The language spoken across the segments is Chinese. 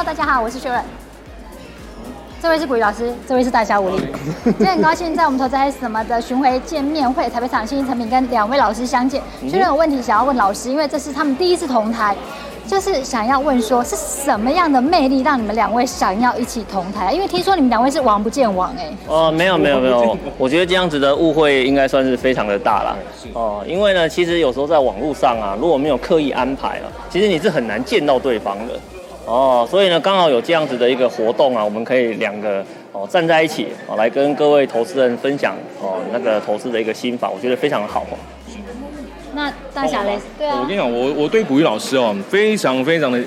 Hello，大家好，我是雪伦。这位是股鱼老师，这位是大侠武力。今天很高兴在我们投资 S 什么的巡回见面会，台北场新兴产品跟两位老师相见。薛伦有问题想要问老师，因为这是他们第一次同台。就是想要问说，是什么样的魅力让你们两位想要一起同台？因为听说你们两位是王不见王哎。哦，没有没有没有，我觉得这样子的误会应该算是非常的大了。哦，因为呢，其实有时候在网络上啊，如果没有刻意安排啊，其实你是很难见到对方的。哦，所以呢，刚好有这样子的一个活动啊，我们可以两个哦站在一起哦，来跟各位投资人分享哦那个投资的一个心法，我觉得非常好哦。那大侠嘞？对啊，我跟你讲，我我对古玉老师哦，非常非常的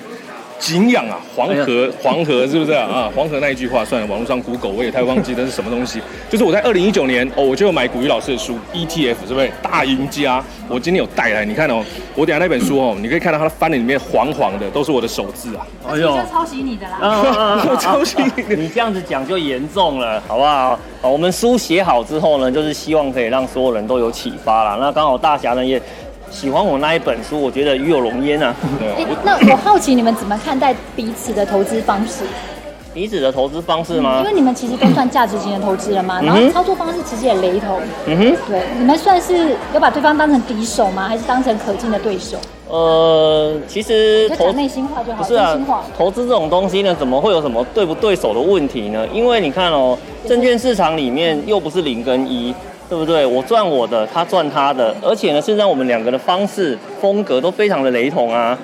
敬仰啊。黄河，黄河是不是啊？啊，黄河那一句话，算了，网络上 Google 我也太忘记那是什么东西。就是我在二零一九年哦，我就有买股鱼老师的书 ETF，是不是大赢家？我今天有带来，你看哦，我等下那本书哦，你可以看到它的翻的里面黄黄的，都是我的手字啊。哎呦，抄袭你的啦！我抄袭你的，你这样子讲就严重了，好不好？我们书写好之后呢，就是希望可以让所有人都有启发啦。那刚好大侠呢也。喜欢我那一本书，我觉得与有荣焉啊。欸，那我好奇你们怎么看待彼此的投资方式？彼此的投资方式吗？因为你们其实都算价值型的投资人嘛，然后操作方式其实也雷同。嗯哼，对，你们算是有把对方当成敌手吗？还是当成可敬的对手？呃，其实投内心话就好。不是啊，投资这种东西呢，怎么会有什么对不对手的问题呢？因为你看哦，证券市场里面又不是零跟一。对不对？我赚我的，他赚他的，而且呢，现在我们两个的方式风格都非常的雷同啊，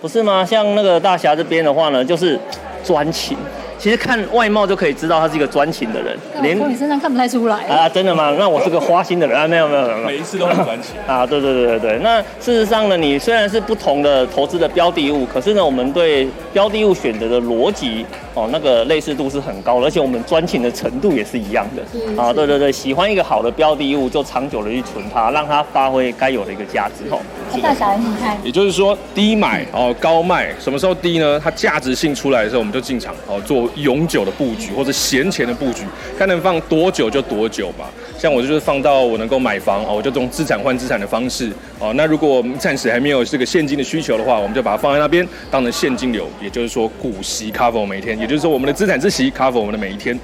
不是吗？像那个大侠这边的话呢，就是专情。其实看外貌就可以知道他是一个专情的人，连从你身上看不太出来啊！真的吗？那我是个花心的人啊？没有没有没有，每一次都很专情啊！对对对对对。那事实上呢，你虽然是不同的投资的标的物，可是呢，我们对标的物选择的逻辑哦，那个类似度是很高的，而且我们专情的程度也是一样的啊！对对对，喜欢一个好的标的物，就长久的去存它，让它发挥该有的一个价值哦。大小，你看，也就是说低买哦，高卖，什么时候低呢？它价值性出来的时候，我们就进场哦，做。永久的布局或者闲钱的布局，看能放多久就多久吧。像我就是放到我能够买房哦，我就用资产换资产的方式哦。那如果暂时还没有这个现金的需求的话，我们就把它放在那边当成现金流，也就是说股息 cover 每天，也就是说我们的资产之息 cover 我们的每一天。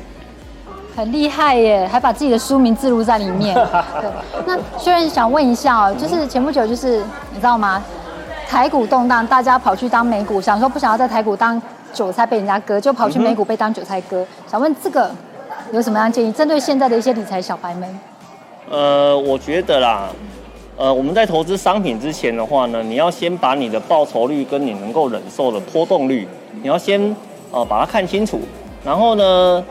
很厉害耶，还把自己的书名置入在里面。对，那虽然想问一下哦，就是前不久就是你知道吗？台股动荡，大家跑去当美股，想说不想要在台股当。韭菜被人家割，就跑去美股被当韭菜割。嗯、想问这个有什么样建议？针对现在的一些理财小白们。呃，我觉得啦，呃，我们在投资商品之前的话呢，你要先把你的报酬率跟你能够忍受的波动率，你要先呃把它看清楚。然后呢，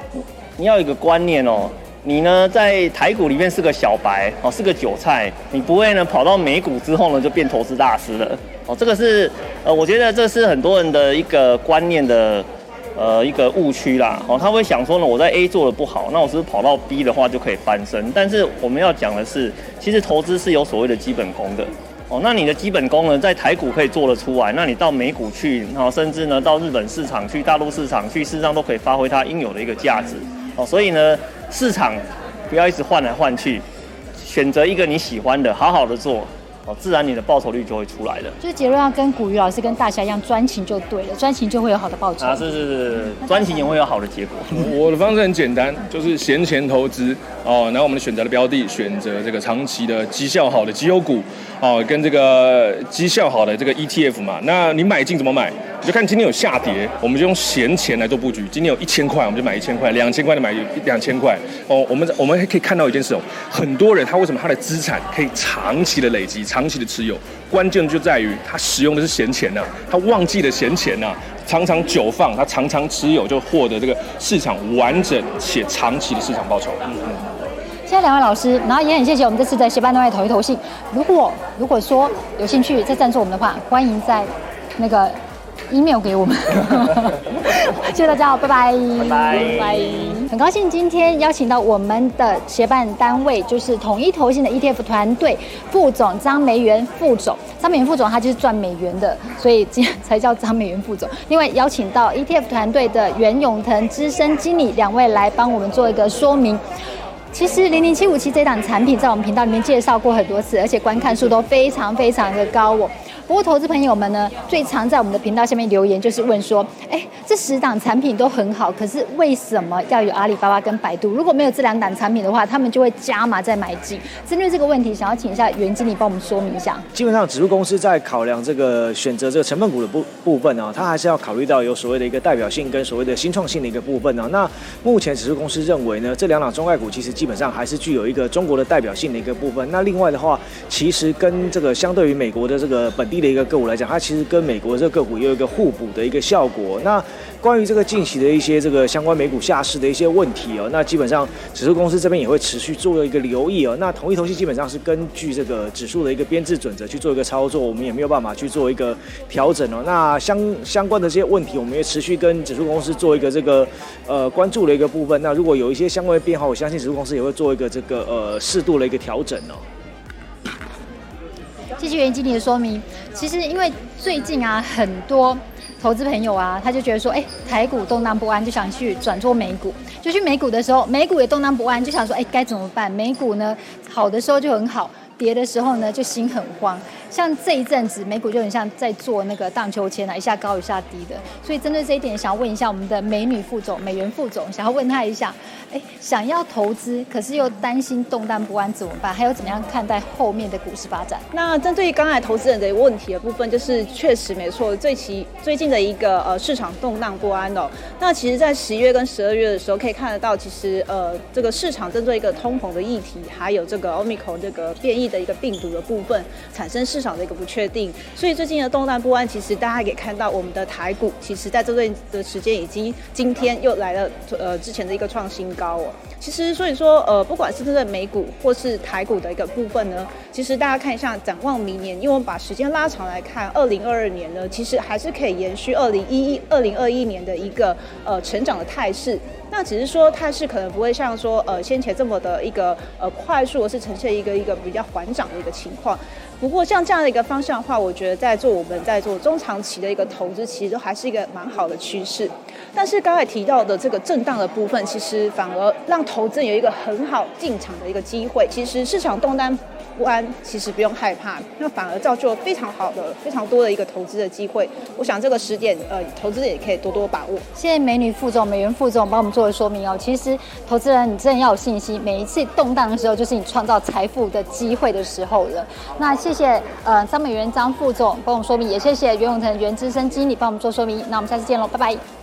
你要有一个观念哦，你呢在台股里面是个小白哦，是个韭菜，你不会呢跑到美股之后呢就变投资大师了。哦，这个是，呃，我觉得这是很多人的一个观念的，呃，一个误区啦。哦，他会想说呢，我在 A 做的不好，那我是不是跑到 B 的话就可以翻身？但是我们要讲的是，其实投资是有所谓的基本功的。哦，那你的基本功呢，在台股可以做得出来，那你到美股去，然后甚至呢到日本市场去、大陆市场去，事实上都可以发挥它应有的一个价值。哦，所以呢，市场不要一直换来换去，选择一个你喜欢的，好好的做。哦，自然你的报酬率就会出来的。就是结论要跟古鱼老师跟大侠一样，专情就对了，专情就会有好的报酬。啊，是是是，专情也会有好的结果。我的方式很简单，就是闲钱投资哦，然后我们选择的标的，选择这个长期的绩效好的绩优股哦，跟这个绩效好的这个 ETF 嘛。那你买进怎么买？你就看今天有下跌，我们就用闲钱来做布局。今天有一千块，我们就买一千块；两千块就买两千块。哦，我们我们还可以看到一件事哦，很多人他为什么他的资产可以长期的累积？长期的持有，关键就在于他使用的是闲钱呐、啊，他忘记了闲钱呐、啊，常常久放，他常常持有，就获得这个市场完整且长期的市场报酬。嗯嗯。谢谢两位老师，然后也很谢谢我们这次的协办单位投一投信。如果如果说有兴趣再赞助我们的话，欢迎在那个。Email 给我们，谢谢大家，拜拜，拜拜，拜。很高兴今天邀请到我们的协办单位，就是统一投信的 ETF 团队副总张梅元副总，张美元副总他就是赚美元的，所以这样才叫张美元副总。另外邀请到 ETF 团队的袁永腾资深经理两位来帮我们做一个说明。其实零零七五七这档产品在我们频道里面介绍过很多次，而且观看数都非常非常的高哦。不过投资朋友们呢，最常在我们的频道下面留言就是问说，哎，这十档产品都很好，可是为什么要有阿里巴巴跟百度？如果没有这两档产品的话，他们就会加码再买进。针对这个问题，想要请一下袁经理帮我们说明一下。基本上，指数公司在考量这个选择这个成分股的部部分啊，它还是要考虑到有所谓的一个代表性跟所谓的新创性的一个部分啊。那目前指数公司认为呢，这两档中概股其实基本上还是具有一个中国的代表性的一个部分。那另外的话，其实跟这个相对于美国的这个本低的一个个股来讲，它其实跟美国这个个股也有一个互补的一个效果。那关于这个近期的一些这个相关美股下市的一些问题哦，那基本上指数公司这边也会持续做一个留意哦。那同一投信基本上是根据这个指数的一个编制准则去做一个操作，我们也没有办法去做一个调整哦。那相相关的这些问题，我们也持续跟指数公司做一个这个呃关注的一个部分。那如果有一些相关的变化，我相信指数公司也会做一个这个呃适度的一个调整哦。谢谢袁经理的说明。其实因为最近啊，很多。投资朋友啊，他就觉得说，哎，台股动荡不安，就想去转做美股。就去美股的时候，美股也动荡不安，就想说，哎，该怎么办？美股呢，好的时候就很好，跌的时候呢，就心很慌。像这一阵子，美股就很像在做那个荡秋千啊，一下高一下低的。所以针对这一点，想要问一下我们的美女副总、美元副总，想要问他一下，哎，想要投资，可是又担心动荡不安怎么办？还有怎么样看待后面的股市发展？那针对于刚才投资人的问题的部分，就是确实没错，最其最近的一个呃市场动荡不安哦。那其实，在十一月跟十二月的时候，可以看得到，其实呃这个市场针对一个通膨的议题，还有这个 Omicron 这个变异的一个病毒的部分，产生市市场的一个不确定，所以最近的动荡不安，其实大家可以看到，我们的台股其实在这段的时间，已经今天又来了呃之前的一个创新高哦。其实所以说呃，不管是针对美股或是台股的一个部分呢，其实大家看一下展望明年，因为我们把时间拉长来看，二零二二年呢，其实还是可以延续二零一一、二零二一年的一个呃成长的态势。那只是说态势可能不会像说呃先前这么的一个呃快速，而是呈现一个一个比较缓涨的一个情况。不过像这样的一个方向的话，我觉得在做我们在做中长期的一个投资，其实都还是一个蛮好的趋势。但是刚才提到的这个震荡的部分，其实反而让投资人有一个很好进场的一个机会。其实市场动荡不安，其实不用害怕，那反而造就了非常好的、非常多的一个投资的机会。我想这个时点，呃，投资人也可以多多把握。谢谢美女副总、美元副总帮我们做的说明哦。其实投资人你真的要有信心，每一次动荡的时候，就是你创造财富的机会的时候了。那谢谢呃张美元张副总帮我们说明，也谢谢袁永腾袁资深经理帮我们做说明。那我们下次见喽，拜拜。